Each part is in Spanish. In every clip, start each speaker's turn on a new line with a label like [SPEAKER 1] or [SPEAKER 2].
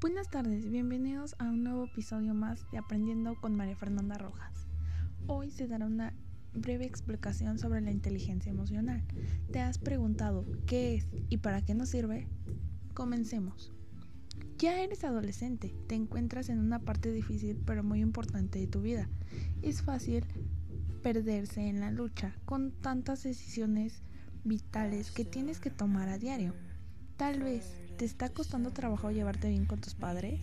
[SPEAKER 1] Buenas tardes, bienvenidos a un nuevo episodio más de Aprendiendo con María Fernanda Rojas. Hoy se dará una breve explicación sobre la inteligencia emocional. ¿Te has preguntado qué es y para qué nos sirve? Comencemos. Ya eres adolescente, te encuentras en una parte difícil pero muy importante de tu vida. Es fácil perderse en la lucha con tantas decisiones vitales que tienes que tomar a diario. Tal vez te está costando trabajo llevarte bien con tus padres,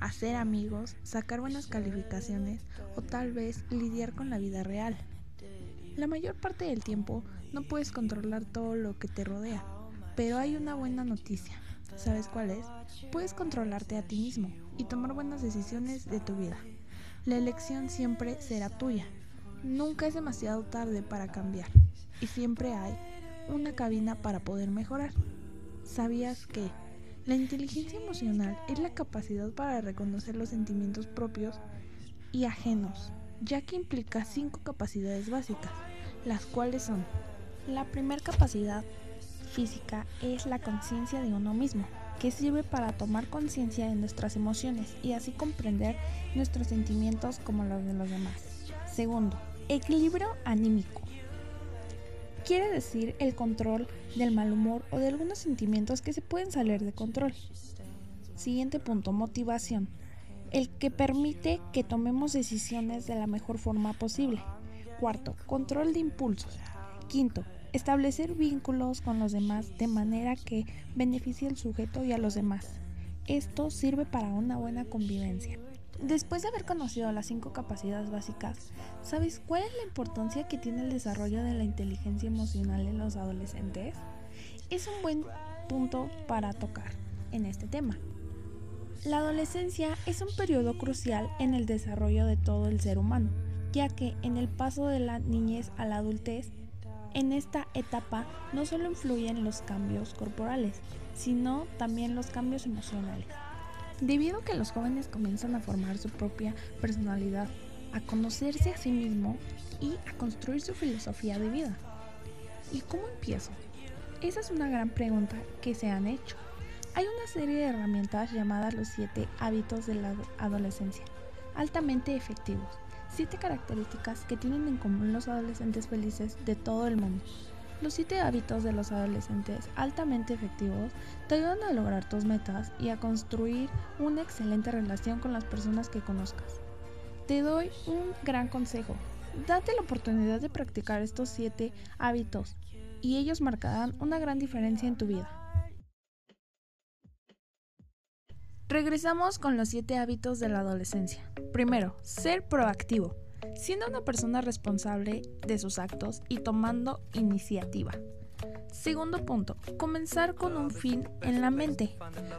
[SPEAKER 1] hacer amigos, sacar buenas calificaciones o tal vez lidiar con la vida real. La mayor parte del tiempo no puedes controlar todo lo que te rodea, pero hay una buena noticia. ¿Sabes cuál es? Puedes controlarte a ti mismo y tomar buenas decisiones de tu vida. La elección siempre será tuya. Nunca es demasiado tarde para cambiar y siempre hay una cabina para poder mejorar. ¿Sabías que la inteligencia emocional es la capacidad para reconocer los sentimientos propios y ajenos, ya que implica cinco capacidades básicas, las cuales son la primera capacidad física es la conciencia de uno mismo, que sirve para tomar conciencia de nuestras emociones y así comprender nuestros sentimientos como los de los demás. Segundo, equilibrio anímico quiere decir el control del mal humor o de algunos sentimientos que se pueden salir de control. Siguiente punto, motivación. El que permite que tomemos decisiones de la mejor forma posible. Cuarto, control de impulsos. Quinto, establecer vínculos con los demás de manera que beneficie al sujeto y a los demás. Esto sirve para una buena convivencia. Después de haber conocido las cinco capacidades básicas, ¿sabes cuál es la importancia que tiene el desarrollo de la inteligencia emocional en los adolescentes? Es un buen punto para tocar en este tema. La adolescencia es un periodo crucial en el desarrollo de todo el ser humano, ya que en el paso de la niñez a la adultez, en esta etapa no solo influyen los cambios corporales, sino también los cambios emocionales. Debido a que los jóvenes comienzan a formar su propia personalidad, a conocerse a sí mismo y a construir su filosofía de vida. ¿Y cómo empiezo? Esa es una gran pregunta que se han hecho. Hay una serie de herramientas llamadas los siete hábitos de la adolescencia, altamente efectivos. Siete características que tienen en común los adolescentes felices de todo el mundo. Los 7 hábitos de los adolescentes altamente efectivos te ayudan a lograr tus metas y a construir una excelente relación con las personas que conozcas. Te doy un gran consejo. Date la oportunidad de practicar estos 7 hábitos y ellos marcarán una gran diferencia en tu vida. Regresamos con los 7 hábitos de la adolescencia. Primero, ser proactivo siendo una persona responsable de sus actos y tomando iniciativa. Segundo punto, comenzar con un fin en la mente,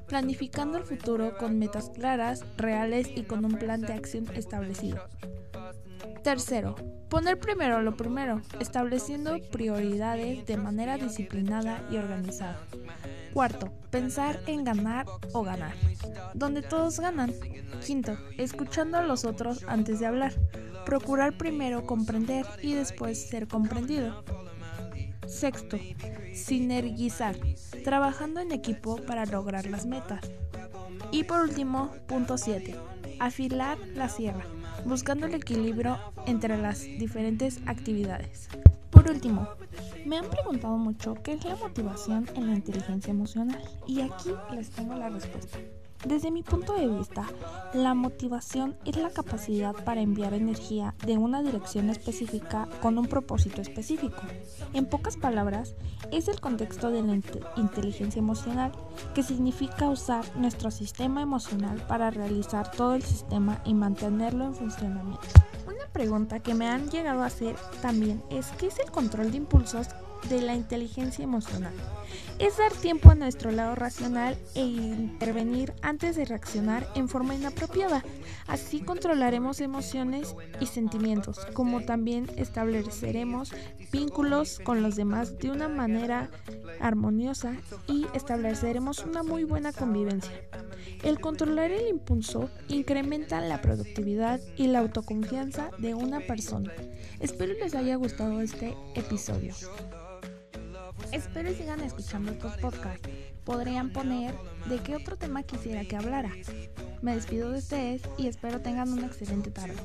[SPEAKER 1] planificando el futuro con metas claras, reales y con un plan de acción establecido. Tercero, poner primero lo primero, estableciendo prioridades de manera disciplinada y organizada. Cuarto, pensar en ganar o ganar, donde todos ganan. Quinto, escuchando a los otros antes de hablar, procurar primero comprender y después ser comprendido. Sexto, sinergizar, trabajando en equipo para lograr las metas. Y por último, punto 7, afilar la sierra, buscando el equilibrio entre las diferentes actividades. Por último, me han preguntado mucho qué es la motivación en la inteligencia emocional y aquí les tengo la respuesta. Desde mi punto de vista, la motivación es la capacidad para enviar energía de una dirección específica con un propósito específico. En pocas palabras, es el contexto de la inteligencia emocional, que significa usar nuestro sistema emocional para realizar todo el sistema y mantenerlo en funcionamiento. Pregunta que me han llegado a hacer también es ¿qué es el control de impulsos de la inteligencia emocional. Es dar tiempo a nuestro lado racional e intervenir antes de reaccionar en forma inapropiada. Así controlaremos emociones y sentimientos, como también estableceremos vínculos con los demás de una manera armoniosa y estableceremos una muy buena convivencia. El controlar el impulso incrementa la productividad y la autoconfianza de una persona. Espero les haya gustado este episodio. Espero sigan escuchando estos podcasts. podrían poner de qué otro tema quisiera que hablara. Me despido de ustedes y espero tengan una excelente tarde.